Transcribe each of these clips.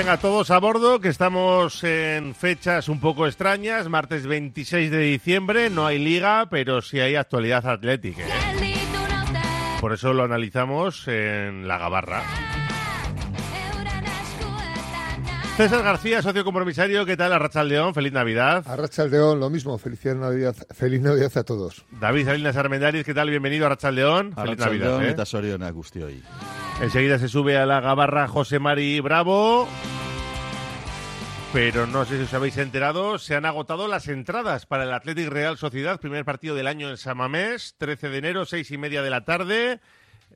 Venga, todos a bordo, que estamos en fechas un poco extrañas. Martes 26 de diciembre, no hay liga, pero sí hay actualidad atlética. ¿eh? Por eso lo analizamos en la Gabarra. César García, socio compromisario, ¿qué tal? Arracha León, feliz Navidad. Arracha León, lo mismo, feliz Navidad, feliz Navidad a todos. David Salinas Armendariz, ¿qué tal? Bienvenido a Arracha León, feliz Navidad. ¿eh? Enseguida se sube a la gabarra José Mari Bravo. Pero no sé si os habéis enterado, se han agotado las entradas para el Athletic Real Sociedad, primer partido del año en Samamés, 13 de enero, seis y media de la tarde.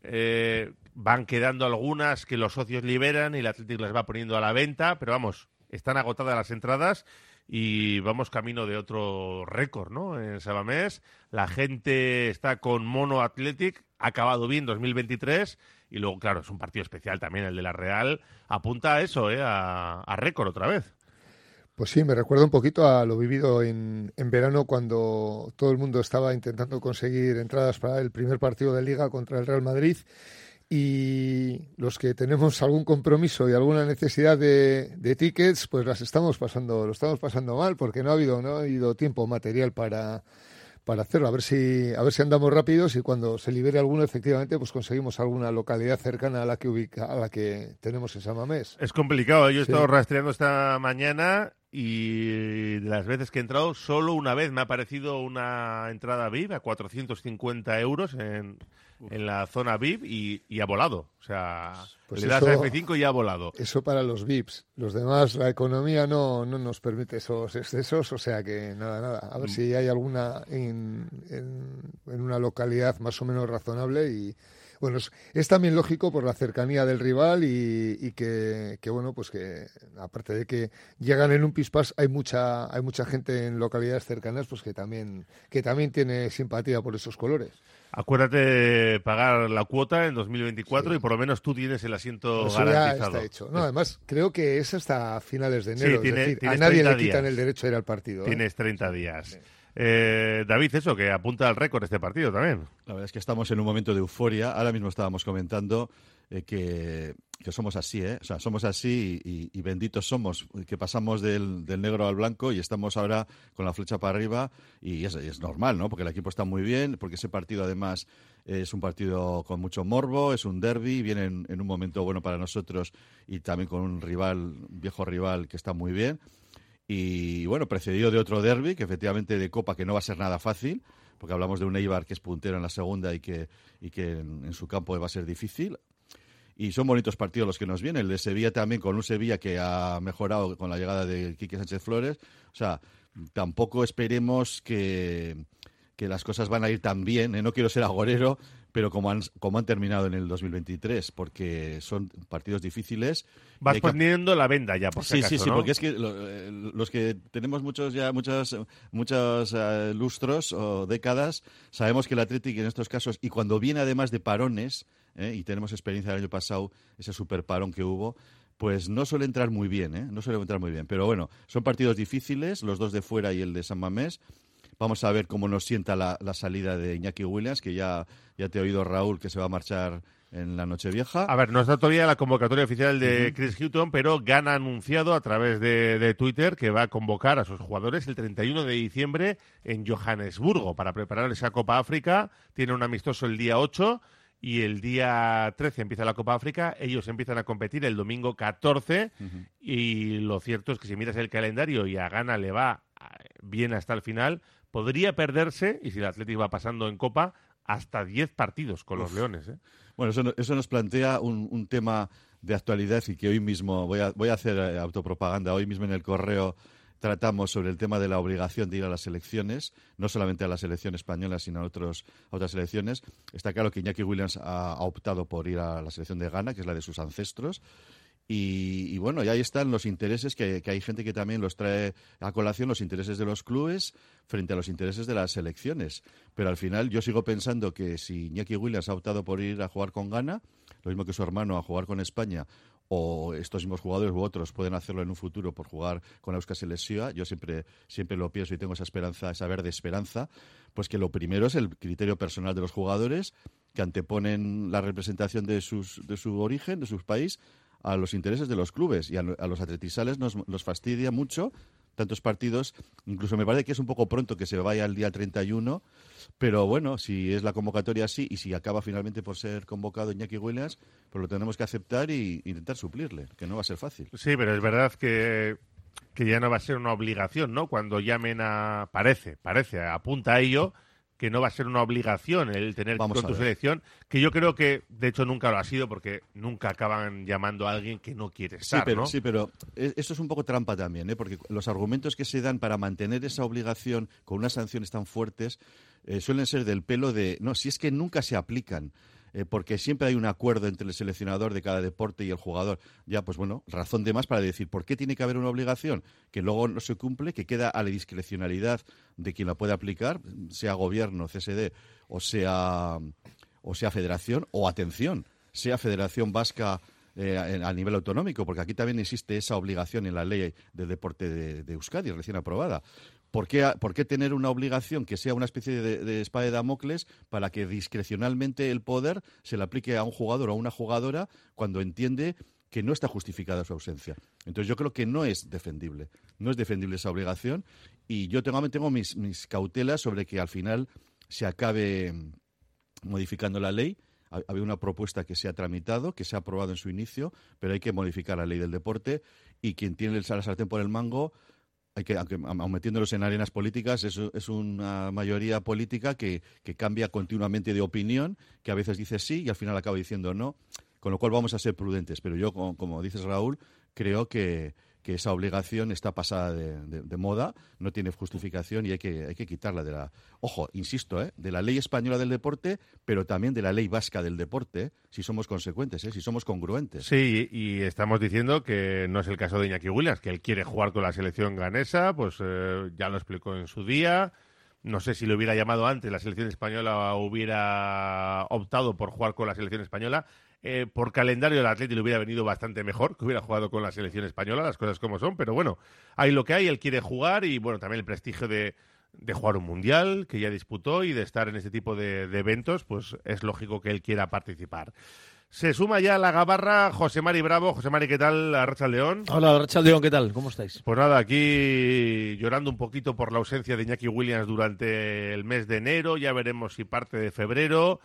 Eh, van quedando algunas que los socios liberan y el Athletic las va poniendo a la venta, pero vamos, están agotadas las entradas y vamos camino de otro récord, ¿no? En Samamés, la gente está con Mono Athletic, ha acabado bien 2023 y luego, claro, es un partido especial también el de la Real. Apunta a eso, ¿eh? A, récord otra vez. Pues sí, me recuerda un poquito a lo vivido en, en, verano cuando todo el mundo estaba intentando conseguir entradas para el primer partido de liga contra el Real Madrid. Y los que tenemos algún compromiso y alguna necesidad de, de, tickets, pues las estamos pasando, lo estamos pasando mal porque no ha habido, no ha habido tiempo material para, para hacerlo, a ver si a ver si andamos rápidos y cuando se libere alguno efectivamente pues conseguimos alguna localidad cercana a la que ubica a la que tenemos en Samamés. Es complicado, yo he estado rastreando esta mañana y de las veces que he entrado solo una vez me ha aparecido una entrada VIP a 450 euros en en la zona VIP y, ha volado. O sea, pues le das a F5 y ha volado. Eso para los VIPs. Los demás, la economía no, no nos permite esos excesos, o sea que nada, nada. A ver mm. si hay alguna en, en, una localidad más o menos razonable y, bueno, es, también lógico por la cercanía del rival y, y que, que, bueno, pues que aparte de que llegan en un pispas, hay mucha, hay mucha gente en localidades cercanas pues que también, que también tiene simpatía por esos colores. Acuérdate de pagar la cuota en 2024 y por lo menos tú tienes el asiento garantizado. hecho. No, además, creo que es hasta finales de enero. a nadie le quitan el derecho a ir al partido. ¿eh? Tienes 30 días. Eh, David, eso, que apunta al récord este partido también. La verdad es que estamos en un momento de euforia. Ahora mismo estábamos comentando eh, que, somos así, ¿eh? O sea, somos así y, benditos somos, que pasamos del, negro al blanco y estamos ahora con la flecha para arriba y es, es normal, ¿no? Porque el equipo está muy bien, porque ese partido además es un partido con mucho morbo, es un derby, viene en, un momento bueno para nosotros y también con un rival, viejo rival que está muy bien. Y bueno, precedido de otro derby, que efectivamente de Copa, que no va a ser nada fácil, porque hablamos de un Eibar que es puntero en la segunda y que, y que en, su campo va a ser difícil. Y son bonitos partidos los que nos vienen. El de Sevilla también, con un Sevilla que ha mejorado con la llegada de Quique Sánchez Flores. O sea, tampoco esperemos que, que las cosas van a ir tan bien. ¿eh? No quiero ser agorero, pero como han, como han terminado en el 2023, porque son partidos difíciles. Vas poniendo la venda ya, por Sí, sí, sí, porque es que eh, los que tenemos muchos ya muchos, muchos eh, lustros o décadas, sabemos que el Atlético en estos casos, y cuando viene además de parones, ¿eh? y tenemos experiencia del año pasado, ese super parón que hubo, pues no suele entrar muy bien, ¿eh? no suele entrar muy bien. Pero bueno, son partidos difíciles, los dos de fuera y el de San Mamés. Vamos a ver cómo nos sienta la, salida de Iñaki Williams, que ya, ya te he oído, Raúl, que se va a marchar en la noche vieja. A ver, no está todavía la convocatoria oficial de Chris Hutton, pero Gana ha anunciado a través de, Twitter que va a convocar a sus jugadores el 31 de diciembre en Johannesburgo para preparar esa Copa África. Tiene un amistoso el día 8 y el día 13 empieza la Copa África. Ellos empiezan a competir el domingo 14 y lo cierto es que si miras el calendario y a Gana le va bien hasta el final, podría perderse, y si el Atlético va pasando en Copa, hasta 10 partidos con los Leones. ¿eh? Bueno, eso, eso, nos plantea un, tema de actualidad y que hoy mismo voy a, voy a hacer eh, autopropaganda. Hoy mismo en el correo tratamos sobre el tema de la obligación de ir a las elecciones, no solamente a la selección española, sino a, otros, otras selecciones. Está claro que Iñaki Williams ha, optado por ir a la selección de Ghana, que es la de sus ancestros. Y, bueno, y ahí están los intereses, que, hay gente que también los trae a colación, los intereses de los clubes frente a los intereses de las selecciones. Pero al final yo sigo pensando que si Iñaki Williams ha optado por ir a jugar con Ghana, lo mismo que su hermano a jugar con España, o estos mismos jugadores u otros pueden hacerlo en un futuro por jugar con Euskal Selección, yo siempre, siempre lo pienso y tengo esa esperanza, esa verde esperanza, pues que lo primero es el criterio personal de los jugadores, que anteponen la representación de, sus, de su origen, de su país, a los intereses de los clubes y a, los atletisales nos, nos fastidia mucho tantos partidos. Incluso me parece que es un poco pronto que se vaya el día 31, pero bueno, si es la convocatoria así y si acaba finalmente por ser convocado Iñaki Williams, pues lo tenemos que aceptar e intentar suplirle, que no va a ser fácil. Sí, pero es verdad que, que ya no va a ser una obligación, ¿no? Cuando llamen a... Parece, parece, apunta a ello que no va a ser una obligación el tener con tu selección, que yo creo que de hecho nunca lo ha sido porque nunca acaban llamando a alguien que no quiere estar, sí, pero, ¿no? Sí, pero esto es un poco trampa también, ¿eh? porque los argumentos que se dan para mantener esa obligación con unas sanciones tan fuertes eh, suelen ser del pelo de, no, si es que nunca se aplican. Eh, porque siempre hay un acuerdo entre el seleccionador de cada deporte y el jugador. Ya, pues bueno, razón de más para decir por qué tiene que haber una obligación que luego no se cumple, que queda a la discrecionalidad de quien la puede aplicar, sea gobierno, CSD o sea, o sea federación, o atención, sea Federación Vasca eh, a nivel autonómico, porque aquí también existe esa obligación en la ley de deporte de, de Euskadi, recién aprobada. ¿Por qué, tener una obligación que sea una especie de, espada de Damocles para que discrecionalmente el poder se le aplique a un jugador o a una jugadora cuando entiende que no está justificada su ausencia? Entonces yo creo que no es defendible, no es defendible esa obligación y yo tengo, tengo mis, cautelas sobre que al final se acabe modificando la ley había una propuesta que se ha tramitado, que se ha aprobado en su inicio, pero hay que modificar la ley del deporte y quien tiene el sartén por el mango hay que, aunque metiéndolos en arenas políticas, es, una mayoría política que, que, cambia continuamente de opinión, que a veces dice sí y al final acaba diciendo no, con lo cual vamos a ser prudentes. Pero yo, como dices Raúl, creo que, que esa obligación está pasada de, moda, no tiene justificación y hay que, hay que quitarla de la, ojo, insisto, ¿eh? de la ley española del deporte, pero también de la ley vasca del deporte, si somos consecuentes, ¿eh? si somos congruentes. Sí, y estamos diciendo que no es el caso de Iñaki Williams, que él quiere jugar con la selección ganesa, pues eh, ya lo explicó en su día. No sé si lo hubiera llamado antes, la selección española hubiera optado por jugar con la selección española. Eh, por calendario el Atlético le hubiera venido bastante mejor que hubiera jugado con la selección española, las cosas como son, pero bueno, hay lo que hay, él quiere jugar y bueno, también el prestigio de, jugar un mundial que ya disputó y de estar en este tipo de, eventos, pues es lógico que él quiera participar. Se suma ya a la gabarra José Mari Bravo. José Mari, ¿qué tal? Arracha León. Hola, Arracha León, ¿qué tal? ¿Cómo estáis? Pues nada, aquí llorando un poquito por la ausencia de Iñaki Williams durante el mes de enero. Ya veremos si parte de febrero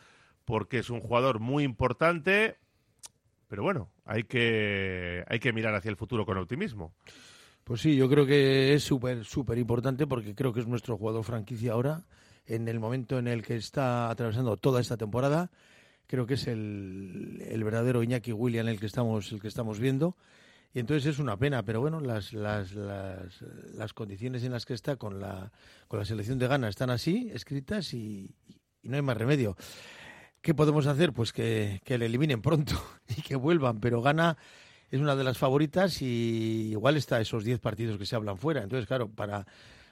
porque es un jugador muy importante, pero bueno, hay que, hay que mirar hacia el futuro con optimismo. Pues sí, yo creo que es súper, súper importante porque creo que es nuestro jugador franquicia ahora, en el momento en el que está atravesando toda esta temporada. Creo que es el, el verdadero Iñaki William el que estamos, el que estamos viendo. Y entonces es una pena, pero bueno, las, las, las, las condiciones en las que está con la, con la selección de Ghana están así, escritas, y, y no hay más remedio. ¿Qué podemos hacer? Pues que, le eliminen pronto y que vuelvan, pero gana es una de las favoritas y igual está esos 10 partidos que se hablan fuera. Entonces, claro, para,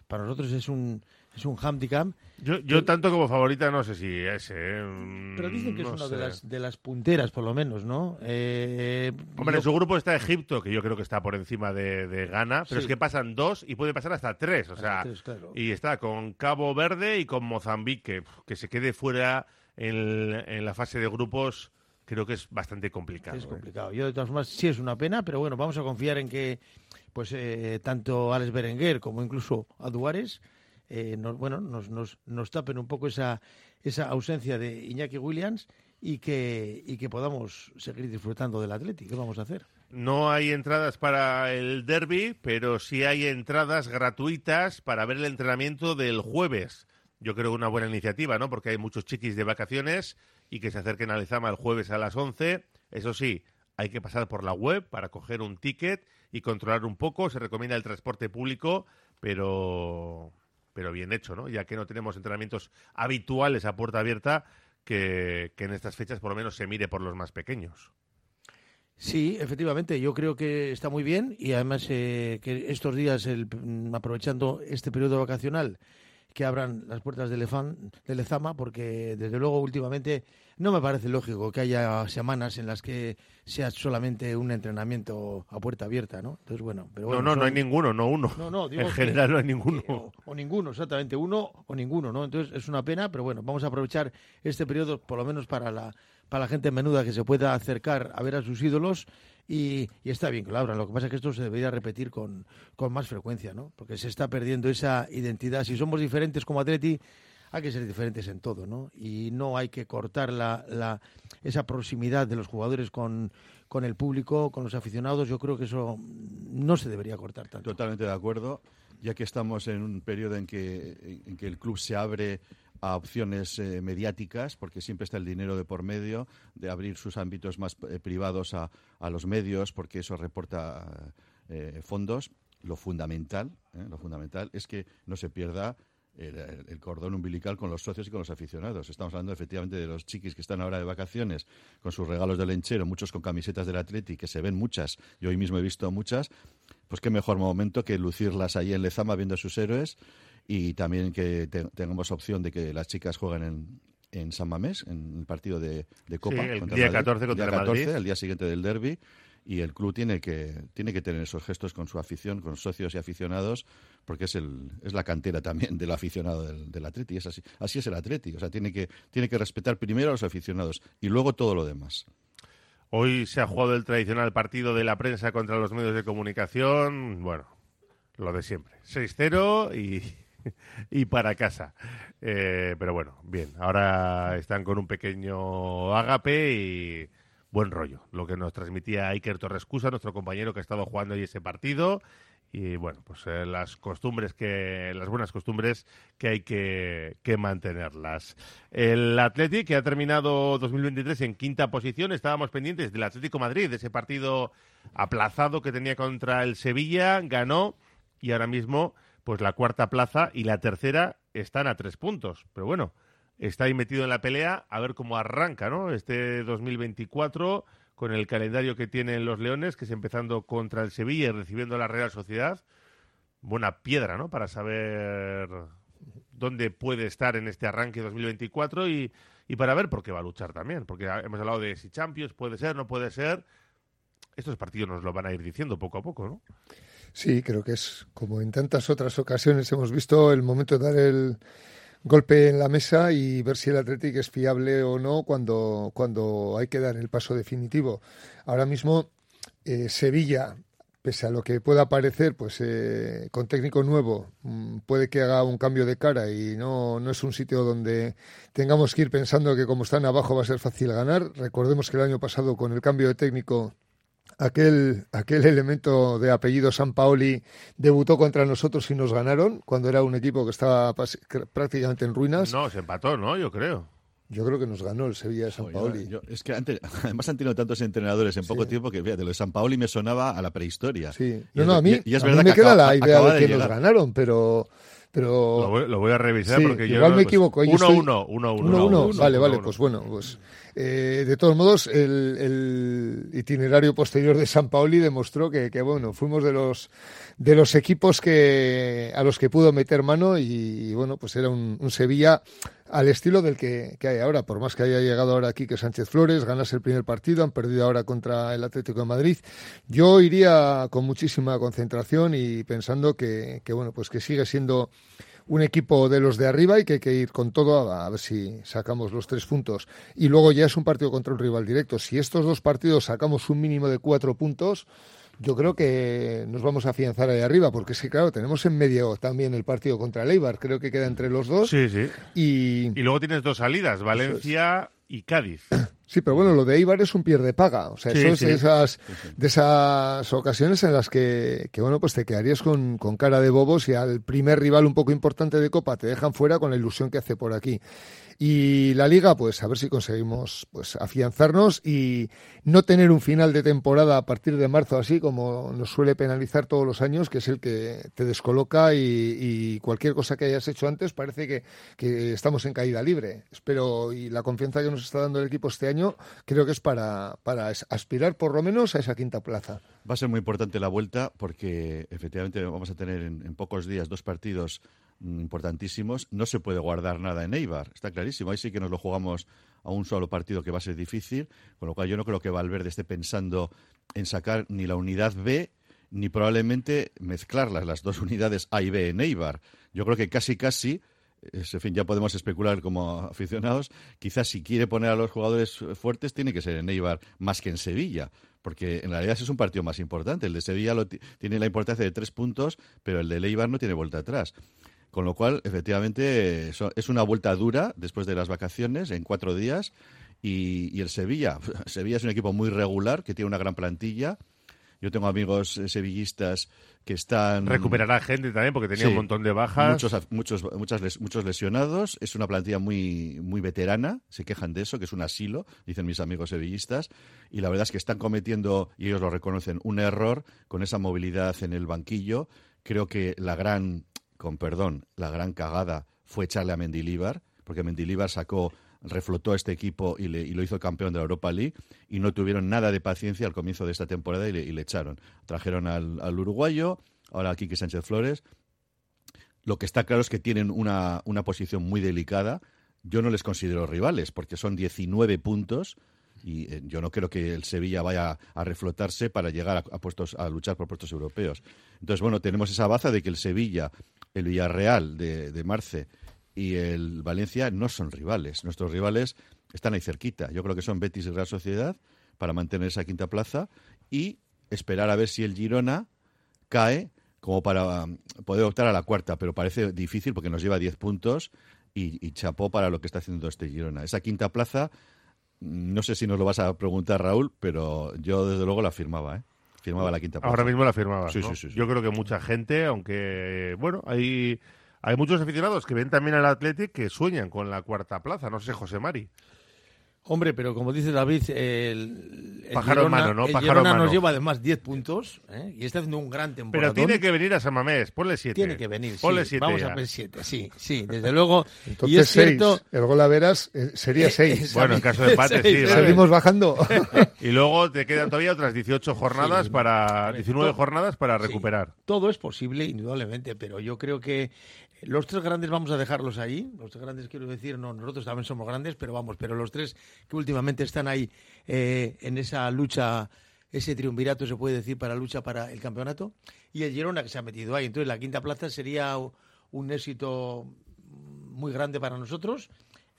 para nosotros es un, es un handicap. Yo, yo tanto como favorita no sé si es. ¿eh? Pero dicen que es una de las, de las punteras, por lo menos, ¿no? Eh, Hombre, en su grupo está Egipto, que yo creo que está por encima de, de Ghana, pero es que pasan dos y puede pasar hasta tres. O sea, y está con Cabo Verde y con Mozambique, que se quede fuera en, la fase de grupos creo que es bastante complicado. Es ¿eh? complicado. Yo, de todas formas, sí es una pena, pero bueno, vamos a confiar en que pues eh, tanto Alex Berenguer como incluso Aduares eh, nos, bueno, nos, nos, nos, tapen un poco esa, esa ausencia de Iñaki Williams y que, y que podamos seguir disfrutando del Atlético. ¿Qué vamos a hacer? No hay entradas para el derby, pero sí hay entradas gratuitas para ver el entrenamiento del jueves yo creo que una buena iniciativa, ¿no? Porque hay muchos chiquis de vacaciones y que se acerquen a Lezama el jueves a las 11. Eso sí, hay que pasar por la web para coger un ticket y controlar un poco. Se recomienda el transporte público, pero, pero bien hecho, ¿no? Ya que no tenemos entrenamientos habituales a puerta abierta, que, que en estas fechas por lo menos se mire por los más pequeños. Sí, efectivamente, yo creo que está muy bien y además eh, que estos días, el, aprovechando este periodo vacacional, que abran las puertas del, del Lezama, porque desde luego últimamente no me parece lógico que haya semanas en las que sea solamente un entrenamiento a puerta abierta, ¿no? Entonces, bueno, pero no, no, no hay ninguno, no uno. No, no, en general no hay ninguno. O, o, ninguno, exactamente, uno o ninguno, ¿no? Entonces es una pena, pero bueno, vamos a aprovechar este periodo por lo menos para la para la gente menuda que se pueda acercar a ver a sus ídolos y, está bien que lo abran. Lo que pasa es que esto se debería repetir con, con más frecuencia, ¿no? Porque se está perdiendo esa identidad. Si somos diferentes como Atleti, hay que ser diferentes en todo, ¿no? Y no hay que cortar la, la, esa proximidad de los jugadores con, con el público, con los aficionados. Yo creo que eso no se debería cortar tanto. Totalmente de acuerdo, ya que estamos en un periodo en que, en que el club se abre a opciones eh, mediáticas, porque siempre está el dinero de por medio, de abrir sus ámbitos más eh, privados a, a, los medios, porque eso reporta eh, fondos. Lo fundamental, lo fundamental es que no se pierda el, el, cordón umbilical con los socios y con los aficionados. Estamos hablando efectivamente de los chiquis que están ahora de vacaciones con sus regalos del lenchero, muchos con camisetas del Atleti, que se ven muchas, yo hoy mismo he visto muchas, pues qué mejor momento que lucirlas ahí en Lezama viendo a sus héroes y también que te, tengamos opción de que las chicas jueguen en, en San Mamés, en el partido de, de Copa. Sí, el contra día 14 contra el día 14, el día siguiente del derby. Y el club tiene que, tiene que tener esos gestos con su afición, con socios y aficionados, porque es, el, es la cantera también del aficionado del, del Atleti. Es así, así es el Atleti. O sea, tiene que, tiene que respetar primero a los aficionados y luego todo lo demás. Hoy se ha jugado el tradicional partido de la prensa contra los medios de comunicación. Bueno, lo de siempre. 6-0 y, y para casa. Eh, pero bueno, bien, ahora están con un pequeño ágape y buen rollo. Lo que nos transmitía Iker Torrescusa, nuestro compañero que ha estado jugando ahí ese partido. Y bueno, pues eh, las costumbres que, las buenas costumbres que hay que, que mantenerlas. El Athletic que ha terminado 2023 en quinta posición, estábamos pendientes del Atlético Madrid, de ese partido aplazado que tenía contra el Sevilla, ganó y ahora mismo pues la cuarta plaza y la tercera están a tres puntos. Pero bueno, está ahí metido en la pelea a ver cómo arranca, ¿no? Este 2024 con el calendario que tienen los Leones, que es empezando contra el Sevilla y recibiendo la Real Sociedad. Buena piedra, ¿no? Para saber dónde puede estar en este arranque 2024 y, y para ver por qué va a luchar también. Porque hemos hablado de si Champions puede ser, no puede ser. Estos partidos nos lo van a ir diciendo poco a poco, ¿no? Sí, creo que es como en tantas otras ocasiones hemos visto el momento de dar el golpe en la mesa y ver si el Atlético es fiable o no cuando, cuando hay que dar el paso definitivo. Ahora mismo eh, Sevilla, pese a lo que pueda parecer, pues eh, con técnico nuevo mmm, puede que haga un cambio de cara y no, no es un sitio donde tengamos que ir pensando que como están abajo va a ser fácil ganar. Recordemos que el año pasado con el cambio de técnico aquel, aquel elemento de apellido San Paoli debutó contra nosotros y nos ganaron cuando era un equipo que estaba prácticamente en ruinas. No, se empató, ¿no? Yo creo. Yo creo que nos ganó el Sevilla de San Paoli. Yo, yo, es que antes, además han tenido tantos entrenadores en poco sí. tiempo que, fíjate, lo de San Paoli me sonaba a la prehistoria. Sí. No, no, a mí, y es a mí me queda acaba, la idea de que de nos ganaron, pero... Pero... Lo voy, lo voy a revisar sí, porque yo igual me pues, equivoco. Uno, estoy... uno, uno, uno, uno, uno. uno, Vale, uno, vale, uno. pues bueno, pues eh, de todos modos, el, el, itinerario posterior de San Paoli demostró que, que, bueno, fuimos de los de los equipos que a los que pudo meter mano y, bueno, pues era un, un, Sevilla al estilo del que, que, hay ahora, por más que haya llegado ahora aquí que Sánchez Flores, ganas el primer partido, han perdido ahora contra el Atlético de Madrid. Yo iría con muchísima concentración y pensando que, que bueno, pues que sigue siendo un equipo de los de arriba y que hay que ir con todo a, ver si sacamos los tres puntos. Y luego ya es un partido contra un rival directo. Si estos dos partidos sacamos un mínimo de cuatro puntos, yo creo que nos vamos a afianzar ahí arriba, porque es que, claro, tenemos en medio también el partido contra el Eibar, creo que queda entre los dos. Sí, sí. Y, y luego tienes dos salidas, Valencia y Cádiz. Sí, pero bueno, lo de Eibar es un pierde paga. O sea, Sí, eso es sí. de esas, de esas ocasiones en las que, que bueno, pues te quedarías con, con cara de bobos y al primer rival un poco importante de Copa te dejan fuera con la ilusión que hace por aquí. Y la liga, pues a ver si conseguimos pues afianzarnos y no tener un final de temporada a partir de marzo así como nos suele penalizar todos los años, que es el que te descoloca y, cualquier cosa que hayas hecho antes parece que, que, estamos en caída libre. Espero y la confianza que nos está dando el equipo este año creo que es para, para aspirar por lo menos a esa quinta plaza. Va a ser muy importante la vuelta porque efectivamente vamos a tener en, pocos días dos partidos importantísimos. No se puede guardar nada en Eibar, está clarísimo. Ahí sí que nos lo jugamos a un solo partido que va a ser difícil, con lo cual yo no creo que Valverde esté pensando en sacar ni la unidad B ni probablemente mezclarlas, las dos unidades A y B en Eibar. Yo creo que casi casi en fin, ya podemos especular como aficionados. Quizás si quiere poner a los jugadores fuertes, tiene que ser en Eibar más que en Sevilla, porque en realidad es un partido más importante. El de Sevilla tiene la importancia de tres puntos, pero el de Eibar no tiene vuelta atrás. Con lo cual, efectivamente, es una vuelta dura después de las vacaciones, en cuatro días. Y, y el Sevilla, Sevilla es un equipo muy regular, que tiene una gran plantilla yo tengo amigos eh, sevillistas que están... Recuperará gente también porque tenía un montón de bajas. Muchos, muchos, muchas, muchos lesionados. Es una plantilla muy, muy veterana. Se quejan de eso, que es un asilo, dicen mis amigos sevillistas. Y la verdad es que están cometiendo, y ellos lo reconocen, un error con esa movilidad en el banquillo. Creo que la gran, con perdón, la gran cagada fue echarle a Mendilíbar, porque Mendilíbar sacó reflotó este equipo y, lo hizo campeón de la Europa League y no tuvieron nada de paciencia al comienzo de esta temporada y le, echaron. Trajeron al, uruguayo, ahora a Quique Sánchez Flores. Lo que está claro es que tienen una, posición muy delicada. Yo no les considero rivales porque son 19 puntos y eh, yo no creo que el Sevilla vaya a reflotarse para llegar a, puestos a luchar por puestos europeos. Entonces, bueno, tenemos esa baza de que el Sevilla, el Villarreal de, de Marce y el Valencia no son rivales. Nuestros rivales están ahí cerquita. Yo creo que son Betis y Real Sociedad para mantener esa quinta plaza y esperar a ver si el Girona cae como para um, poder optar a la cuarta, pero parece difícil porque nos lleva 10 puntos y, chapó para lo que está haciendo este Girona. Esa quinta plaza, no sé si nos lo vas a preguntar, Raúl, pero yo desde luego la firmaba, ¿eh? Firmaba la quinta plaza. Ahora mismo la firmaba. Sí, sí, sí, Yo creo que mucha gente, aunque, bueno, hay hay muchos aficionados que ven también al Athletic que sueñan con la cuarta plaza. No sé, José Mari. Hombre, pero como dice David, el, el Pájaro Girona, ¿no? Pájaro nos lleva además 10 puntos ¿eh? y está haciendo un gran temporada. Pero tiene que venir a San Mamés, ponle 7. Tiene que venir, ponle sí. Vamos a ver 7, sí, sí, desde luego. Entonces, y es cierto... el gol a veras eh, sería 6. bueno, en caso de empate, sí. Seguimos bajando. y luego te quedan todavía otras 18 jornadas para, 19 jornadas para recuperar. todo es posible, indudablemente, pero yo creo que los tres grandes vamos a dejarlos ahí. Los tres grandes quiero decir, no, nosotros también somos grandes, pero vamos, pero los tres que últimamente están ahí eh, en esa lucha, ese triunvirato se puede decir para lucha para el campeonato. Y el Girona que se ha metido ahí. Entonces la quinta plaza sería un éxito muy grande para nosotros.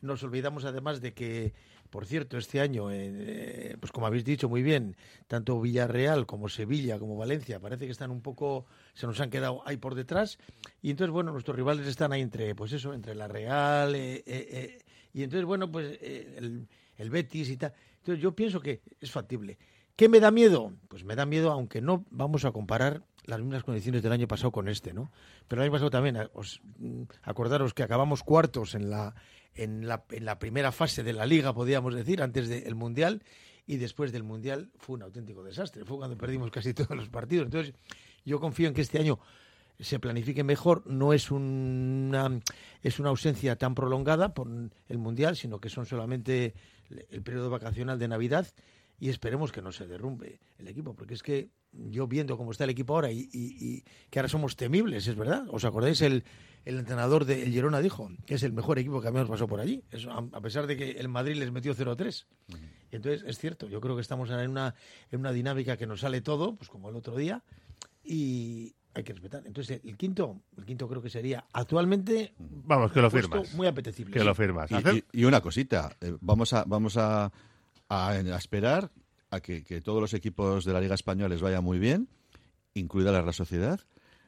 Nos olvidamos además de que por cierto, este año, eh, pues como habéis dicho muy bien, tanto Villarreal como Sevilla como Valencia parece que están un poco, se nos han quedado ahí por detrás. Y entonces, bueno, nuestros rivales están ahí entre, pues eso, entre la Real eh, eh, y entonces, bueno, pues el, el Betis y tal. Entonces yo pienso que es factible. ¿Qué me da miedo? Pues me da miedo, aunque no vamos a comparar las mismas condiciones del año pasado con este, ¿no? Pero el año pasado también, os, mm, acordaros que acabamos cuartos en la, en la, en la primera fase de la liga, podríamos decir, antes del Mundial, y después del Mundial fue un auténtico desastre. Fue cuando perdimos casi todos los partidos. Entonces, yo confío en que este año se planifique mejor. No es una, es una ausencia tan prolongada por el Mundial, sino que son solamente el periodo vacacional de Navidad y esperemos que no se derrumbe el equipo, porque es que yo viendo cómo está el equipo ahora y, y que ahora somos temibles, es verdad. ¿Os acordáis el, el entrenador de El Girona dijo que es el mejor equipo que habíamos pasado por allí, a pesar de que el Madrid les metió 0-3. Entonces, es cierto, yo creo que estamos en una, en una dinámica que nos sale todo, pues como el otro día, y hay que respetar. Entonces, el quinto, el quinto creo que sería actualmente. Vamos, que lo firmas. Muy apetecible. Que lo firmas. Y, una cosita, eh, vamos a, vamos a, a, esperar a que, que, todos los equipos de la Liga Española les vaya muy bien, incluida la Real Sociedad,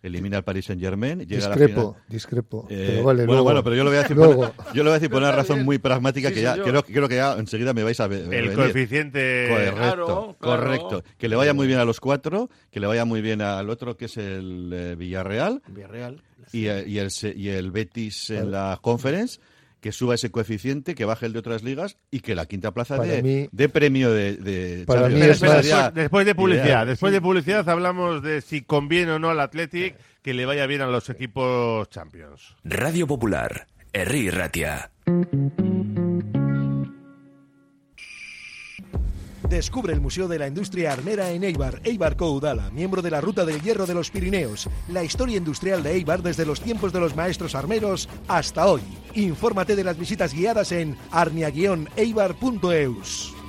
elimina al Paris Saint Germain. Llega discrepo, a la final. discrepo. Eh, bueno, bueno, pero yo lo voy a decir, por, yo lo voy a decir por una razón muy pragmática que ya creo, creo, que ya enseguida me vais a ver. El coeficiente. Correcto, correcto. Que le vaya muy bien a los cuatro, que le vaya muy bien al otro que es el eh, Villarreal. Villarreal. Y, y, el, y el Betis en la Conference que suba ese coeficiente, que baje el de otras ligas y que la quinta plaza de, mí- de premio de, de Para mí es más- después, después de publicidad, Ideal. después de publicidad hablamos de si conviene o no al Athletic que le vaya bien a los equipos Champions. Radio Popular, Herri Ratia. Descubre el Museo de la Industria Armera en Eibar, Eibar Coudala, miembro de la Ruta del Hierro de los Pirineos. La historia industrial de Eibar desde los tiempos de los maestros armeros hasta hoy. Infórmate de las visitas guiadas en arnia-eibar.eus.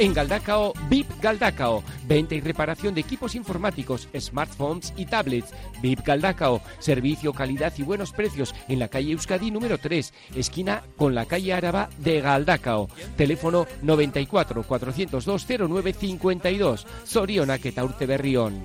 En Galdacao, VIP Galdacao. Venta y reparación de equipos informáticos, smartphones y tablets. VIP Galdacao. Servicio, calidad y buenos precios en la calle Euskadi número 3, esquina con la calle Áraba de Galdacao. Teléfono 94 402 0952. Zorionak eta Urte Berrión.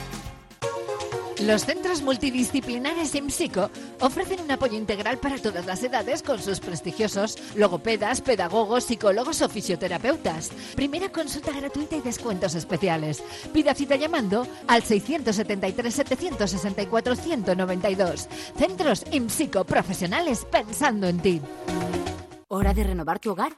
Los centros multidisciplinares IMSICO ofrecen un apoyo integral para todas las edades con sus prestigiosos logopedas, pedagogos, psicólogos o fisioterapeutas. Primera consulta gratuita y descuentos especiales. Pida cita llamando al 673-764-192. Centros IMSICO profesionales pensando en ti. ¿Hora de renovar tu hogar?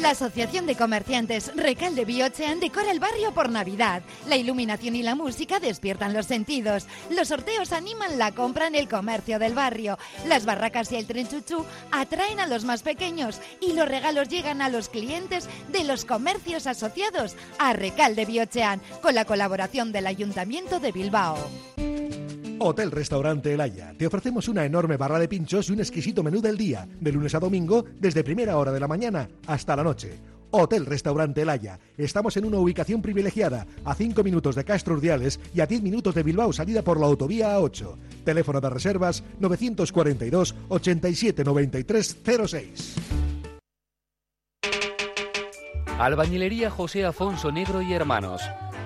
La Asociación de Comerciantes Recalde Biochean decora el barrio por Navidad. La iluminación y la música despiertan los sentidos. Los sorteos animan la compra en el comercio del barrio. Las barracas y el tren chuchú atraen a los más pequeños y los regalos llegan a los clientes de los comercios asociados a Recalde Biochean con la colaboración del Ayuntamiento de Bilbao. Hotel Restaurante El Haya. Te ofrecemos una enorme barra de pinchos y un exquisito menú del día, de lunes a domingo, desde primera hora de la mañana hasta la noche. Hotel Restaurante El Haya. Estamos en una ubicación privilegiada, a 5 minutos de Castro Urdiales y a 10 minutos de Bilbao, salida por la autovía A8. Teléfono de reservas 942 87 93 06. Albañilería José Afonso Negro y Hermanos.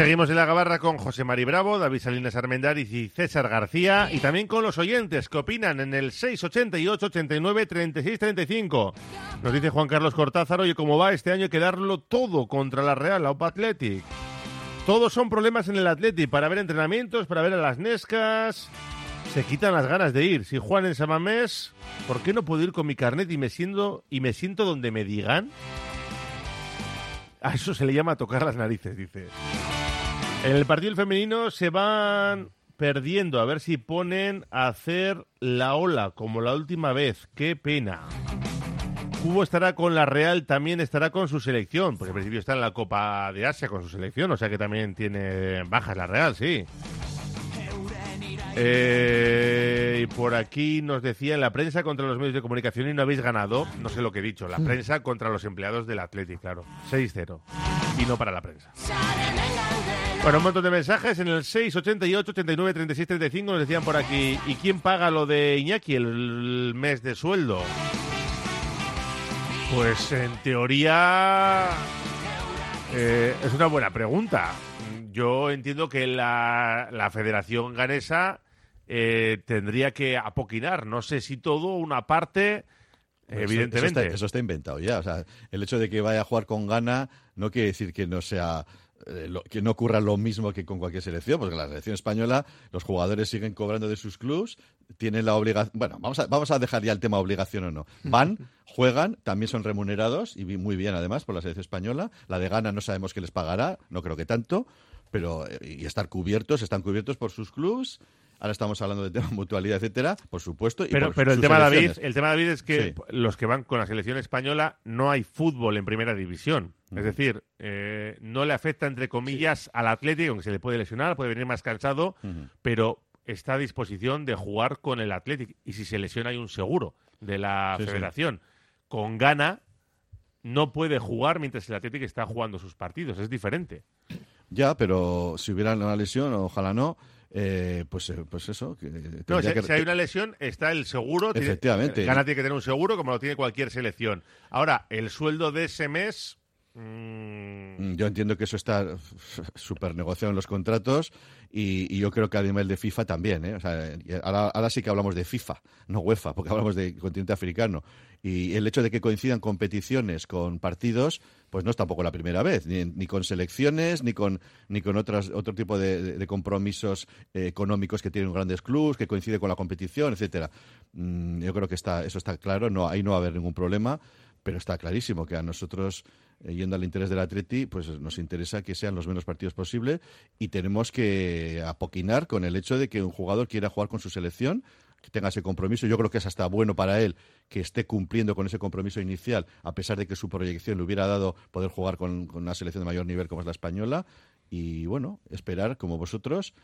Seguimos en la gabarra con José Mari Bravo, David Salinas Armendariz y César García y también con los oyentes que opinan en el 688 89 36 35. Nos dice Juan Carlos Cortázar, oye, ¿cómo va este año? Hay que darlo todo contra la Real, la Opa Athletic. Todos son problemas en el Athletic para ver entrenamientos, para ver a las Nescas. Se quitan las ganas de ir. Si Juan en Samamés, ¿por qué no puedo ir con mi carnet y me siento, y me siento donde me digan? A eso se le llama tocar las narices, dice. En el partido femenino se van perdiendo. A ver si ponen a hacer la ola como la última vez. Qué pena. Cubo estará con la Real, también estará con su selección, porque al principio está en la Copa de Asia con su selección, o sea que también tiene bajas la Real, sí. Eh, y por aquí nos decía en la prensa contra los medios de comunicación y no habéis ganado, no sé lo que he dicho, la prensa contra los empleados del Athletic, claro, 6-0. Y no para la prensa. Bueno, un montón de mensajes en el 688 89 36 35 nos decían por aquí, ¿y quién paga lo de Iñaki el mes de sueldo? Pues en teoría eh, es una buena pregunta. Yo entiendo que la, la Federación Ganesa eh, tendría que apoquinar. No sé si todo, una parte, Eso- evidentemente. Eso está, eso está inventado ya. O sea, el hecho de que vaya a jugar con gana no quiere decir que no sea. eh, lo- que no ocurra lo mismo que con cualquier selección, porque la selección española, los jugadores siguen cobrando de sus clubs, tienen la obligación. Bueno, vamos a, vamos a dejar ya el tema obligación o no. Van, juegan, también son remunerados, y muy bien además por la selección española. La de gana no sabemos qué les pagará, no creo que tanto, pero. eh, y estar cubiertos, están cubiertos por sus clubs. Ahora estamos hablando de tema mutualidad, etcétera, por supuesto. y Pero, por pero el tema, David, el tema, David, es que Sí. los que van con la selección española no hay fútbol en primera división. Mm. Es decir, eh, no le afecta, entre comillas, al Atlético, aunque se le puede lesionar, puede venir más cansado, pero está a disposición de jugar con el Atlético. Y si se lesiona hay un seguro de la sí. federación. Con gana no puede jugar mientras el Atlético está jugando sus partidos. Es diferente. Ya, pero si hubiera una lesión, ojalá no, eh, pues, eh, pues eso. Que No, si, que- si hay una lesión, está el seguro. tiene- Efectivamente. Gana tiene que tener un seguro como lo tiene cualquier selección. Ahora, el sueldo de ese mes. Mm, Yo entiendo que eso está súper negociado en los contratos y, yo creo que a nivel de FIFA también. ¿eh? O sea, ahora, sí que hablamos de FIFA, no UEFA, porque hablamos de continente africano. Y el hecho de que coincidan competiciones con partidos, pues no es tampoco la primera vez, ni, con selecciones, ni con, ni con otras, otro tipo de, compromisos eh, económicos que tienen grandes clubes, que coincide con la competición, etcétera. Mm, yo creo que está, eso está claro, no, ahí no va a haber ningún problema. Pero está clarísimo que a nosotros, yendo al interés del Atleti, pues nos interesa que sean los menos partidos posible y tenemos que apoquinar con el hecho de que un jugador quiera jugar con su selección, que tenga ese compromiso. Yo creo que es hasta bueno para él que esté cumpliendo con ese compromiso inicial, a pesar de que su proyección le hubiera dado poder jugar con una selección de mayor nivel como es la española. Y bueno, esperar, como vosotros,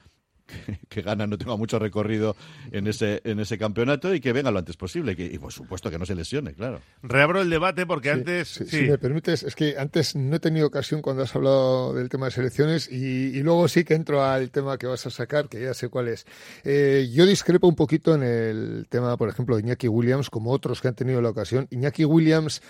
que, que Gana no tenga mucho recorrido en ese, en ese campeonato y que venga lo antes posible. que- y por supuesto que no se lesione, claro. Reabro el debate porque Sí, antes. sí, sí. Si me permites, es que antes no he tenido ocasión cuando has hablado del tema de selecciones y, y luego sí que entro al tema que vas a sacar, que ya sé cuál es. Eh, yo discrepo un poquito en el tema, por ejemplo, de Iñaki Williams, como otros que han tenido la ocasión. Iñaki Williams.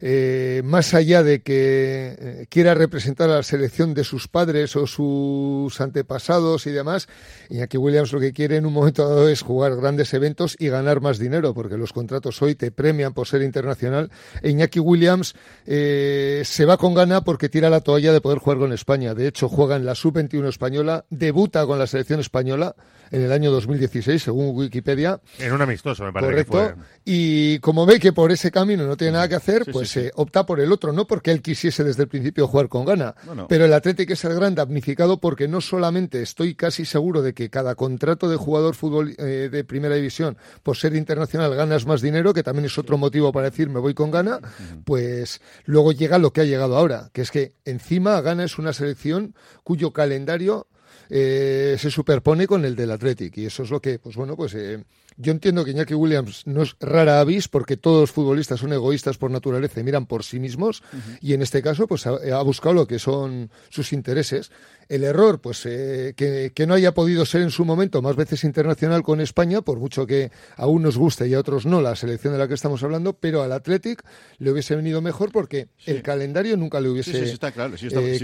Eh, más allá de que eh, quiera representar a la selección de sus padres o sus antepasados y demás, Iñaki Williams lo que quiere en un momento dado es jugar grandes eventos y ganar más dinero, porque los contratos hoy te premian por ser internacional. E Iñaki Williams eh, se va con gana porque tira la toalla de poder jugar con España. De hecho, juega en la sub-21 española, debuta con la selección española en el año 2016, según Wikipedia. En un amistoso, me parece Correcto. que fue. Y como ve que por ese camino no tiene nada que hacer, Sí, pues eh, opta por el otro, no porque él quisiese desde el principio jugar con gana. No, no. Pero el Atlético es el gran damnificado porque no solamente estoy casi seguro de que cada contrato de jugador fútbol eh, de primera división, por ser internacional, ganas más dinero, que también es otro motivo para decir me voy con gana, pues luego llega lo que ha llegado ahora, que es que encima gana es una selección cuyo calendario eh, se superpone con el del Athletic y eso es lo que, pues bueno, pues eh, yo entiendo que Iñaki Williams no es rara avis porque todos los futbolistas son egoístas por naturaleza y miran por sí mismos y en este caso pues ha, ha buscado lo que son sus intereses. El error, pues eh, que, que no haya podido ser en su momento más veces internacional con España, por mucho que a unos guste y a otros no la selección de la que estamos hablando, pero al Athletic le hubiese venido mejor porque el calendario nunca le hubiese Sí, sí, sí, está claro. Sí, está- eh,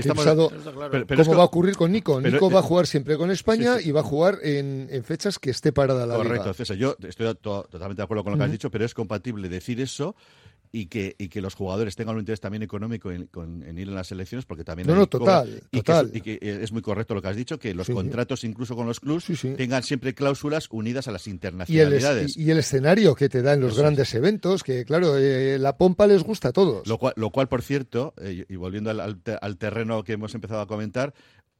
Pero- pero es va a ocurrir con Nico. pero- Nico va a eh, jugar siempre con España sí, sí. y va a jugar en, en fechas que esté parada la Correcto, liga. César. Yo estoy to- totalmente de acuerdo con lo que has dicho, pero es compatible decir eso y que, y que los jugadores tengan un interés también económico en, con- en ir en las selecciones, porque también No, no, total, y total. Que, y que es muy correcto lo que has dicho, que los Sí. contratos, incluso con los clubs, Sí, tengan siempre cláusulas unidas a las Y el, es- internacionalidades. y, y el escenario que te da en los Eso es. grandes eventos, que claro, eh, la pompa les gusta a todos. Lo cual, lo cual, por cierto, eh, y volviendo al terreno que hemos empezado a comentar,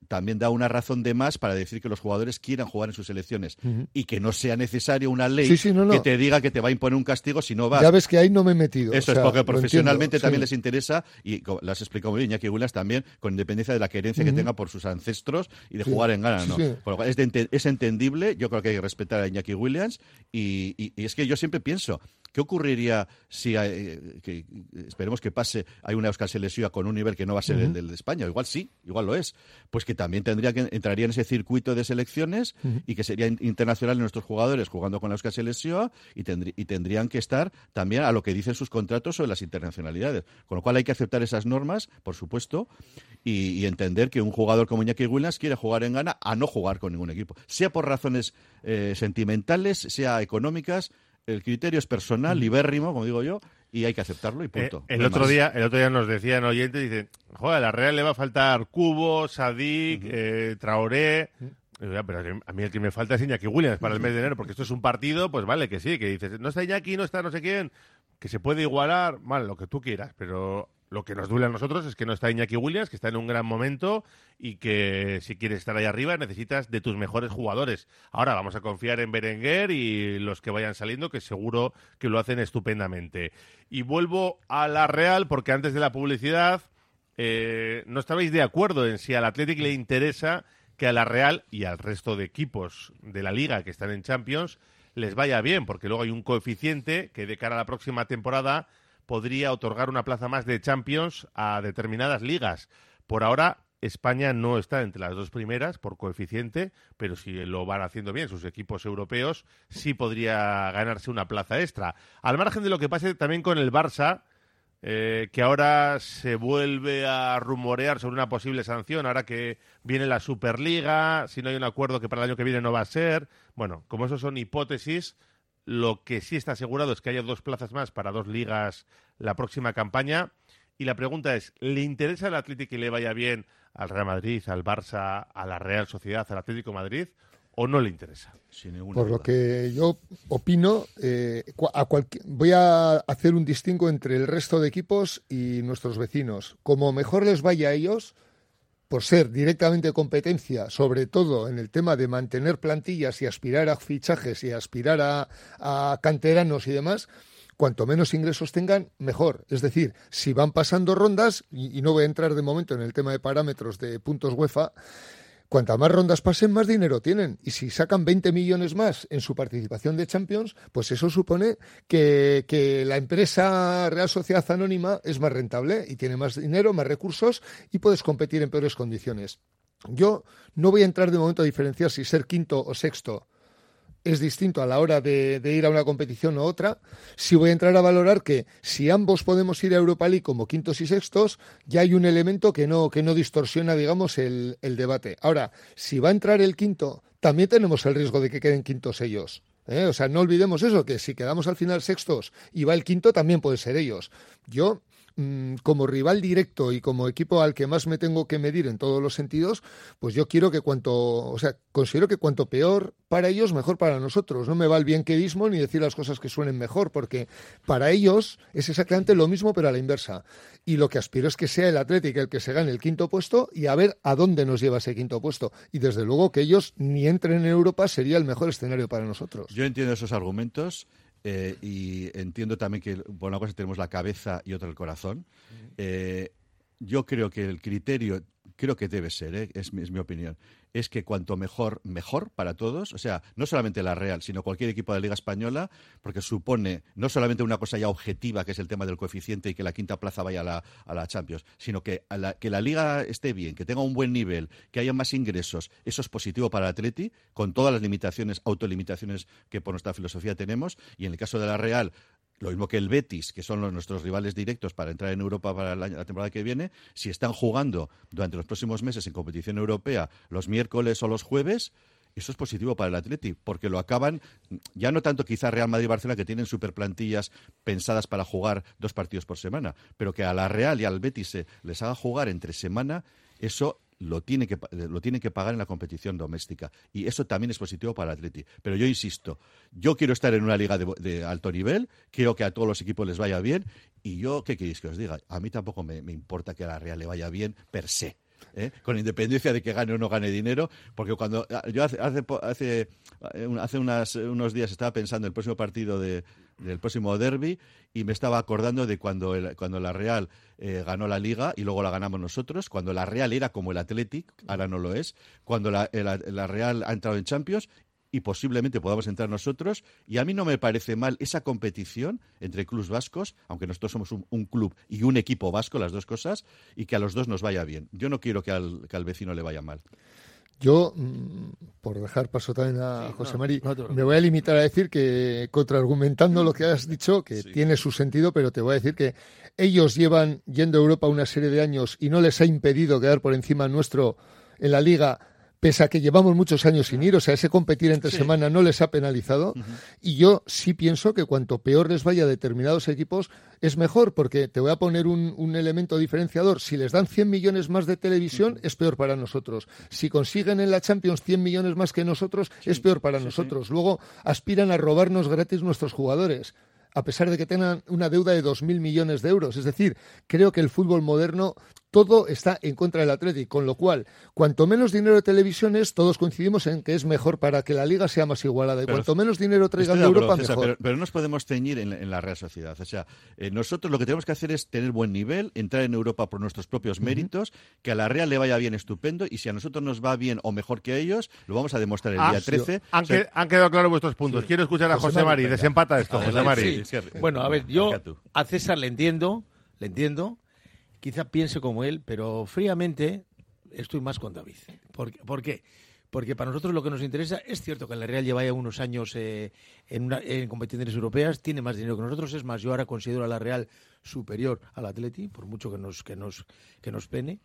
también da una razón de más para decir que los jugadores quieran jugar en sus selecciones Ujú. y que no sea necesaria una ley Sí, sí, no, no. que te diga que te va a imponer un castigo si no vas. Ya ves que ahí no me he metido. Eso o sea, es porque profesionalmente entiendo, también sí. les interesa, y lo has explicado muy bien, Iñaki Williams también, con independencia de la querencia que tenga por sus ancestros y de jugar en gana, ¿no? Por lo cual es, de es entendible, yo creo que hay que respetar a Iñaki Williams, y, y- y es que yo siempre pienso ¿Qué ocurriría si, eh, que, esperemos que pase, hay una Euskal Selección con un nivel que no va a ser el del de España? Igual sí, igual lo es. Pues que también tendría que entraría en ese circuito de selecciones y que sería internacional nuestros jugadores jugando con la Euskal Selección y, y tendrían que estar también a lo que dicen sus contratos sobre las internacionalidades. Con lo cual hay que aceptar esas normas, por supuesto, y, entender que un jugador como Iñaki Williams quiere jugar en gana a no jugar con ningún equipo. Sea por razones eh, sentimentales, sea económicas, el criterio es personal, libérrimo, como digo yo, y hay que aceptarlo y punto. Eh, el, otro día, el otro día nos decían oyentes, dicen, joder, a la Real le va a faltar Cubo, Sadik, eh, Traoré... Pero a mí el que me falta es Iñaki Williams para el mes de enero, porque esto es un partido, pues vale, que sí, que dices, no está Iñaki, no está no sé quién, que se puede igualar, vale, lo que tú quieras, pero lo que nos duele a nosotros es que no está Iñaki Williams, que está en un gran momento y que si quieres estar ahí arriba necesitas de tus mejores jugadores. Ahora vamos a confiar en Berenguer y los que vayan saliendo, que seguro que lo hacen estupendamente. Y vuelvo a la Real porque antes de la publicidad eh, no estabais de acuerdo en si al Athletic le interesa que a la Real y al resto de equipos de la liga que están en Champions les vaya bien, porque luego hay un coeficiente que de cara a la próxima temporada podría otorgar una plaza más de Champions a determinadas ligas. Por ahora, España no está entre las dos primeras por coeficiente, pero si lo van haciendo bien sus equipos europeos, sí podría ganarse una plaza extra. Al margen de lo que pase también con el Barça, eh, que ahora se vuelve a rumorear sobre una posible sanción, ahora que viene la Superliga, si no hay un acuerdo que para el año que viene no va a ser. Bueno, como eso son hipótesis, lo que sí está asegurado es que haya dos plazas más para dos ligas la próxima campaña. Y la pregunta es, ¿le interesa al Atlético que le vaya bien al Real Madrid, al Barça, a la Real Sociedad, al Atlético Madrid? ¿O no le interesa? Por lo que yo opino, eh, a voy a hacer un distingo entre el resto de equipos y nuestros vecinos. Como mejor les vaya a ellos, por ser directamente competencia, sobre todo en el tema de mantener plantillas y aspirar a fichajes y aspirar a, canteranos y demás, cuanto menos ingresos tengan, mejor. Es decir, si van pasando rondas, y, y, no voy a entrar de momento en el tema de parámetros de puntos UEFA, Cuantas más rondas pasen, más dinero tienen. Y si sacan 20 millones más en su participación de Champions, pues eso supone que, que, la empresa Real Sociedad Anónima es más rentable y tiene más dinero, más recursos y puedes competir en peores condiciones. Yo no voy a entrar de momento a diferenciar si ser quinto o sexto es distinto a la hora de, ir a una competición u otra, si voy a entrar a valorar que si ambos podemos ir a Europa League como quintos y sextos, ya hay un elemento que no, que no distorsiona, digamos, el, el debate. Ahora, si va a entrar el quinto, también tenemos el riesgo de que queden quintos ellos. ¿eh? O sea, no olvidemos eso, que si quedamos al final sextos y va el quinto, también puede ser ellos. Yo Mm, como rival directo y como equipo al que más me tengo que medir en todos los sentidos, pues yo quiero que cuanto, o sea, considero que cuanto peor para ellos, mejor para nosotros. No me va el bien quedismo ni decir las cosas que suenen mejor, porque para ellos es exactamente lo mismo, pero a la inversa. Y lo que aspiro es que sea el Atlético el que se gane el quinto puesto y a ver a dónde nos lleva ese quinto puesto. Y desde luego que ellos ni entren en Europa sería el mejor escenario para nosotros. Yo entiendo esos argumentos eh, y entiendo también que por una cosa tenemos la cabeza y otra el corazón. Eh, yo creo que el criterio, creo que debe ser, ¿eh? es, es mi opinión, es que cuanto mejor, mejor para todos. O sea, no solamente la Real, sino cualquier equipo de la Liga Española, porque supone no solamente una cosa ya objetiva, que es el tema del coeficiente y que la quinta plaza vaya a la, a la Champions, sino que, la, que la Liga esté bien, que tenga un buen nivel, que haya más ingresos. Eso es positivo para Atleti, con todas las limitaciones, autolimitaciones que por nuestra filosofía tenemos. Y en el caso de la Real, lo mismo que el Betis, que son los, nuestros rivales directos para entrar en Europa para la temporada que viene, si están jugando durante los próximos meses en competición europea los miércoles o los jueves, eso es positivo para el Atleti, porque lo acaban, ya no tanto quizá Real Madrid y Barcelona, que tienen superplantillas pensadas para jugar dos partidos por semana, pero que a la Real y al Betis se les haga jugar entre semana, eso lo tiene, que, lo tiene que pagar en la competición doméstica. Y eso también es positivo para el Atleti. Pero yo insisto, yo quiero estar en una liga de, alto nivel, quiero que a todos los equipos les vaya bien. Y yo, ¿qué queréis que os diga? A mí tampoco me, me importa que a la Real le vaya bien per se. ¿Eh? con independencia de que gane o no gane dinero, porque cuando ah, yo hace, hace, hace, hace unos días estaba pensando en el próximo partido de, del próximo derby y me estaba acordando de cuando, cuando la Real eh, ganó la Liga y luego la ganamos nosotros, cuando la Real era como el Athletic, ahora no lo es, cuando la, la Real ha entrado en Champions y posiblemente podamos entrar nosotros. Y a mí no me parece mal esa competición entre clubes vascos, aunque nosotros somos un, club y un equipo vasco, las dos cosas, y que a los dos nos vaya bien. Yo no quiero que al, que al vecino le vaya mal. Yo, mm, por dejar paso también a José Mari, me voy a limitar a decir que, contraargumentando lo que has dicho, que tiene su sentido, pero te voy a decir que ellos llevan yendo a Europa una serie de años y no les ha impedido quedar por encima nuestro en la liga pese a que llevamos muchos años sin ir, o sea, ese competir entre semana no les ha penalizado. Y yo sí pienso que cuanto peor les vaya a determinados equipos, es mejor, porque te voy a poner un, elemento diferenciador. Si les dan 100 millones más de televisión, es peor para nosotros. Si consiguen en la Champions 100 millones más que nosotros, es peor para nosotros. Luego aspiran a robarnos gratis nuestros jugadores a pesar de que tengan una deuda de 2.000 millones de euros. Es decir, creo que el fútbol moderno todo está en contra del Atlético, con lo cual, cuanto menos dinero de televisión es, todos coincidimos en que es mejor para que la liga sea más igualada. Y cuanto menos dinero traigan de Europa, mejor. Pero, no nos podemos ceñir en, la Real Sociedad. O sea, eh, nosotros lo que tenemos que hacer es tener buen nivel, entrar en Europa por nuestros propios méritos, que a la Real le vaya bien estupendo, y si a nosotros nos va bien o mejor que a ellos, lo vamos a demostrar el ah, día 13. Han, quedado claros vuestros puntos. Quiero escuchar a José, Mari. Desempata esto, José Mari. Bueno, a ver, yo a César le entiendo, le entiendo, quizá piense como él, pero fríamente estoy más con David. ¿Por, qué? Porque para nosotros lo que nos interesa es cierto que la Real lleva ya unos años eh, en, en, competiciones europeas, tiene más dinero que nosotros. Es más, yo ahora considero a la Real superior al Atleti, por mucho que nos, que nos, que nos pene.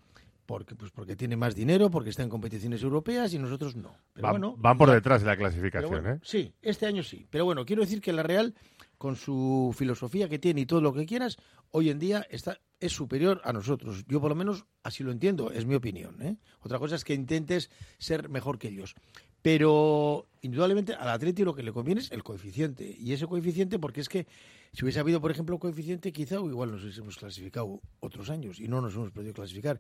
Porque, pues porque tiene más dinero, porque está en competiciones europeas y nosotros no. Pero van, van por detrás de la clasificación, ¿eh? Sí, este año sí. Pero bueno, quiero decir que la Real con su filosofía que tiene y todo lo que quieras, hoy en día está, es superior a nosotros. Yo por lo menos así lo entiendo, es mi opinión. ¿eh? Otra cosa es que intentes ser mejor que ellos. Pero indudablemente al Atleti lo que le conviene es el coeficiente. Y ese coeficiente, porque es que si hubiese habido, por ejemplo, coeficiente, quizá igual nos hubiésemos clasificado otros años y no nos hemos podido clasificar.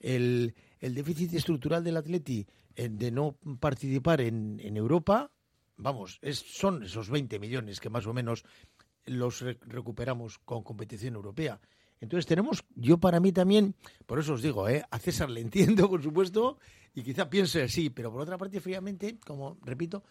El, el déficit estructural del Atleti de no participar en, en Europa vamos, es, son esos 20 millones que más o menos los recuperamos con competición europea. Entonces tenemos, yo para mí también, por eso os digo, ¿eh? a César le entiendo, por supuesto, y quizá piense así, pero por otra parte, fríamente, como repito,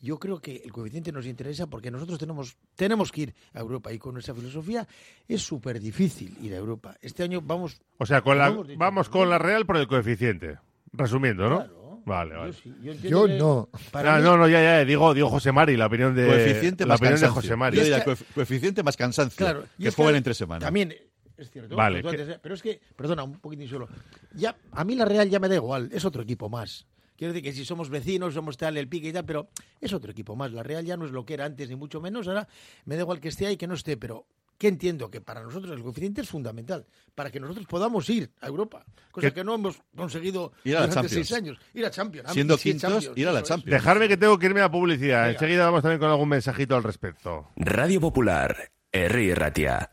yo creo que el coeficiente nos interesa porque nosotros tenemos, tenemos que ir a Europa y con nuestra filosofía es súper difícil ir a Europa. Este año vamos... O sea, con la, vamos con la Real por el coeficiente, resumiendo, ¿no? Vale, vale. Yo, no. Ah, no, no, ya, ya, digo, digo José Mari, la opinión de, coeficiente la más opinión de José Mari. coeficiente más cansancio, claro, que jueguen entre semanas. También es cierto. Vale, pero es que, perdona, un poquitín solo. Ya, a mí la Real ya me da igual, es otro equipo más. Quiero decir que si somos vecinos, somos tal, el pique y tal, pero es otro equipo más. La Real ya no es lo que era antes, ni mucho menos. Ahora me da igual que esté ahí que no esté, pero que entiendo que para nosotros el coeficiente es fundamental, para que nosotros podamos ir a Europa, cosa que no hemos conseguido ir a durante seis años. Ir a Champions. Siendo quintos, ir a la Champions. Dejarme que tengo que irme a publicidad. Enseguida vamos también con algún mensajito al respecto. Radio Popular, R. Ratia.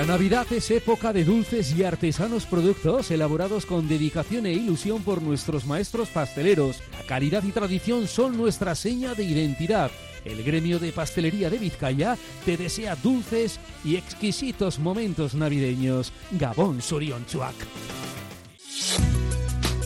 La Navidad es época de dulces y artesanos productos elaborados con dedicación e ilusión por nuestros maestros pasteleros. La calidad y tradición son nuestra seña de identidad. El gremio de pastelería de Vizcaya te desea dulces y exquisitos momentos navideños. Gabón Surionchuac.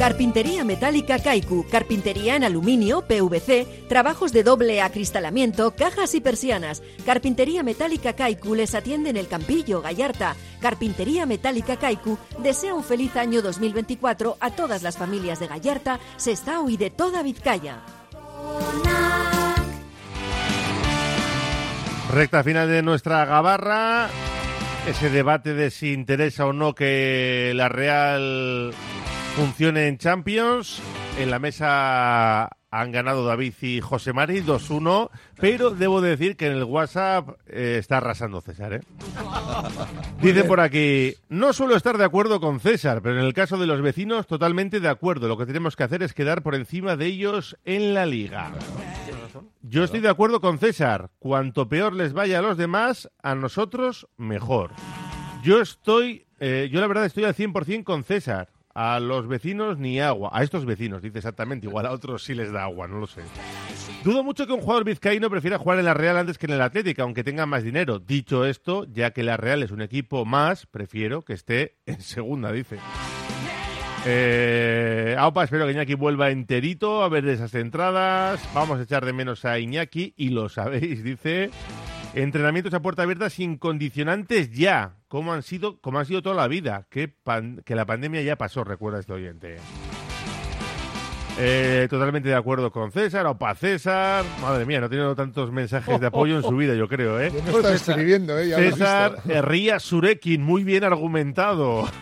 Carpintería metálica Kaiku, carpintería en aluminio, PVC, trabajos de doble acristalamiento, cajas y persianas. Carpintería metálica Kaiku les atiende en el Campillo, Gallarta. Carpintería metálica Kaiku desea un feliz año 2024 a todas las familias de Gallarta, Sestao y de toda Vizcaya. Recta final de nuestra gabarra. Ese debate de si interesa o no que la Real funcione en Champions. En la mesa han ganado David y José Mari 2-1, pero debo decir que en el WhatsApp eh, está arrasando César. ¿eh? Dicen por aquí, no suelo estar de acuerdo con César, pero en el caso de los vecinos totalmente de acuerdo. Lo que tenemos que hacer es quedar por encima de ellos en la liga. Yo estoy de acuerdo con César. Cuanto peor les vaya a los demás, a nosotros mejor. Yo estoy, eh, yo la verdad estoy al 100% con César. A los vecinos ni agua. A estos vecinos, dice exactamente. Igual a otros sí les da agua, no lo sé. Dudo mucho que un jugador vizcaíno prefiera jugar en la Real antes que en el Atlético, aunque tenga más dinero. Dicho esto, ya que la Real es un equipo más, prefiero que esté en segunda, dice. Eh, Aupa, espero que Iñaki vuelva enterito a ver esas entradas. Vamos a echar de menos a Iñaki y lo sabéis, dice. Entrenamientos a puerta abierta sin condicionantes ya, como han sido, como han sido toda la vida. Que, pan- que la pandemia ya pasó, recuerda este oyente. Eh, totalmente de acuerdo con César, Opa César. Madre mía, no ha tenido tantos mensajes de apoyo en su vida, yo creo, ¿eh? Me está escribiendo, ¿eh? Ya César. Herría Surekin, muy bien argumentado.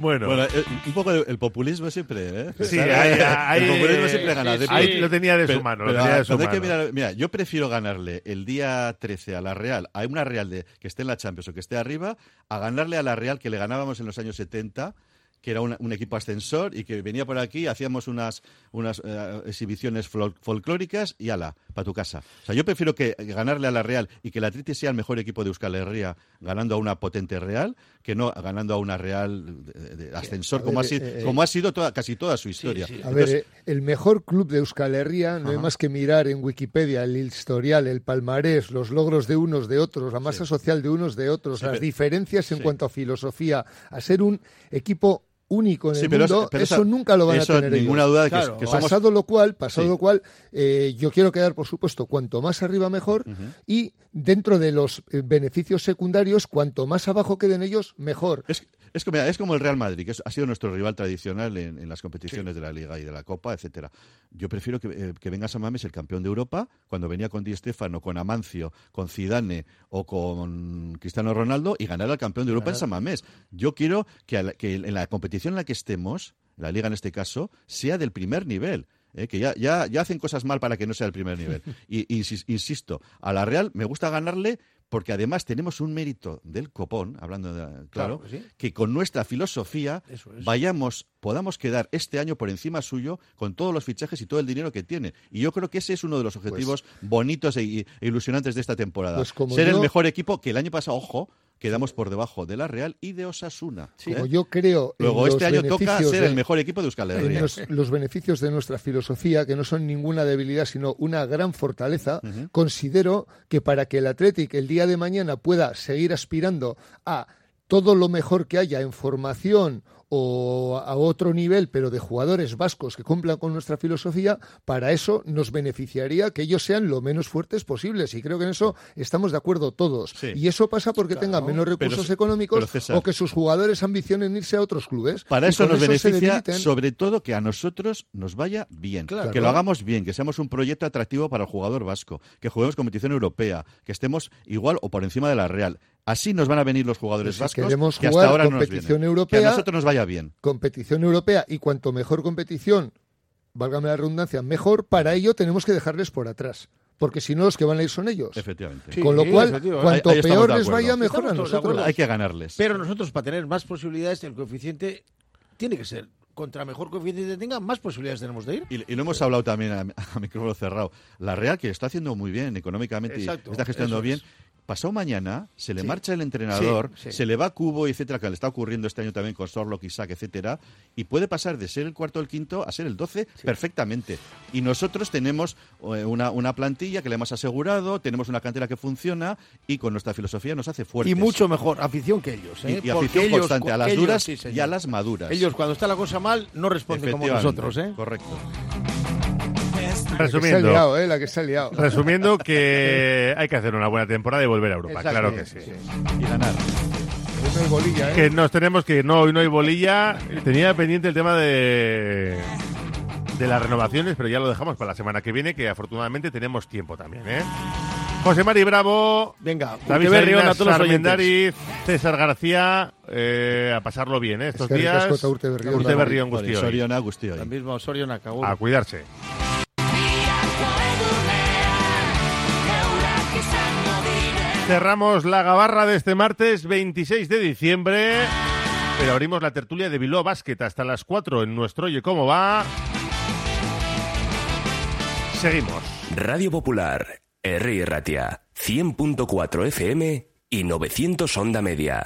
bueno, Bueno, eh, un poco el, el populismo siempre, ¿eh? Sí, ¿Sabes? ahí- ahí- el populismo siempre gana. sí, ahí lo tenía de su Pero- mano, lo pero, tenía de su hay que mano. mirar- mira, yo prefiero ganarle el día 13 a la Real, a una Real de, que esté en la Champions o que esté arriba, a ganarle a la Real que le ganábamos en los años 70 que era un equipo ascensor y que venía por aquí, hacíamos unas, unas eh, exhibiciones fol- folclóricas y ala, para tu casa. O sea, yo prefiero que ganarle a la Real y que el Atleti sea el mejor equipo de Euskal Herria ganando a una potente Real que no ganando a una Real de, de ascensor como, ver, ha sido, eh, eh, como ha sido toda, casi toda su historia. A Entonces, ver, eh, el mejor club de Euskal Herria no hay más que mirar en Wikipedia el historial, el palmarés, los logros de unos de otros, la masa social de unos de otros, Sí, las pero- diferencias en sí. cuanto a filosofía, a ser un equipo único en Sí, el pero es- mundo, pero eso esa- nunca lo van eso a tener ninguna ellos. duda de que- Claro. que somos- Pasado lo cual, pasado Sí. lo cual, eh, yo quiero quedar, por supuesto, cuanto más arriba mejor y dentro de los eh, beneficios secundarios, cuanto más abajo queden ellos, mejor. Es, es como, es como el Real Madrid, que ha sido nuestro rival tradicional en, en las competiciones de la Liga y de la Copa, etcétera. Yo prefiero que, eh, que venga San Mames el campeón de Europa, cuando venía con Di Stéfano, con Amancio, con Zidane o con Cristiano Ronaldo y ganar al campeón de Europa en Claro. San Mamés. Yo quiero que, a la- que en la competición en la que estemos, la Liga en este caso, sea del primer nivel. ¿eh? que ya, ya, ya hacen cosas mal para que no sea el primer nivel. Y, insis- insisto, a la Real me gusta ganarle porque además tenemos un mérito del copón, hablando de, claro, Claro que sí. que con nuestra filosofía es. vayamos, podamos quedar este año por encima suyo con todos los fichajes y todo el dinero que tiene. Y yo creo que ese es uno de los objetivos bonitos e, e ilusionantes de esta temporada. Pues como Ser el mejor equipo que el año pasado, ojo, quedamos por debajo de la Real y de Osasuna. ¿eh? Yo creo Luego este año toca ser de- el mejor equipo de Euskal Herria. los, los beneficios de nuestra filosofía, que no son ninguna debilidad, sino una gran fortaleza, considero que para que el Athletic el día de mañana pueda seguir aspirando a todo lo mejor que haya en formación o a otro nivel, pero de jugadores vascos que cumplan con nuestra filosofía, para eso nos beneficiaría que ellos sean lo menos fuertes posibles. Y creo que en eso estamos de acuerdo todos. Sí. Y eso pasa porque tengan menos recursos económicos pero, César, o que sus jugadores ambicionen irse a otros clubes. Para eso nos beneficia, sobre todo, que a nosotros nos vaya bien. Claro. Que lo hagamos bien, que seamos un proyecto atractivo para el jugador vasco, que juguemos competición europea, que estemos igual o por encima de la Real. Así nos van a venir los jugadores si vascos queremos que hasta jugar no nos competición europea, que a nosotros nos vaya bien. competición europea y cuanto mejor competición válgame la redundancia, mejor, para ello tenemos que dejarles por atrás. Porque si no, los que van a ir son ellos. Efectivamente. Con lo cual, cuanto Ahí- ahí estamos peor les vaya, mejor a nosotros. Hay que ganarles. Pero nosotros, para tener más posibilidades, el coeficiente tiene que ser. Contra mejor coeficiente tenga, más posibilidades tenemos de ir. Y, y lo hemos hablado también a, a micrófono cerrado. La Real, que está haciendo muy bien económicamente Exacto, y está gestionando bien, es. Pasado mañana se le Sí. marcha el entrenador, Sí, sí. se le va Cubo, etcétera, que le está ocurriendo este año también con Sorlock, Isaac, etcétera, y puede pasar de ser el cuarto o el quinto a ser el doce perfectamente. Y nosotros tenemos eh, una, una plantilla que le hemos asegurado, tenemos una cantera que funciona y con nuestra filosofía nos hace fuertes. Y mucho mejor afición que ellos. ¿eh? Y- afición ellos- constante a las ellos, duras sí, y a las maduras. Ellos, cuando está la cosa mal, no responden como nosotros. ¿eh? Correcto. La que se ha Resumiendo, liado, ¿eh? La que se ha liado. resumiendo que hay que hacer una buena temporada y volver a Europa, Exacto. claro que sí. Y ganar. Hoy no hay bolilla, ¿eh? Que nos tenemos que ir. No, hoy no hay bolilla. Tenía pendiente el tema de de las renovaciones, pero ya lo dejamos para la semana que viene, que afortunadamente tenemos tiempo también, ¿eh? José Mari Bravo, Venga, David que berrión Salinas, a todos los oyentes. Armendariz, César García, eh, a pasarlo bien, ¿eh? Estos Eskerrik días. asko eta urte berri on. Urte berri on guztioi. Soriona mismo Osorio Nakagur. A cuidarse. Cerramos la gabarra de este martes 26 de diciembre, pero abrimos la tertulia de Bilbao Basket hasta las 4 en nuestro Oye Cómo Va. Seguimos. Radio Popular, R. Ratia, 100.4 FM y 900 Onda Media.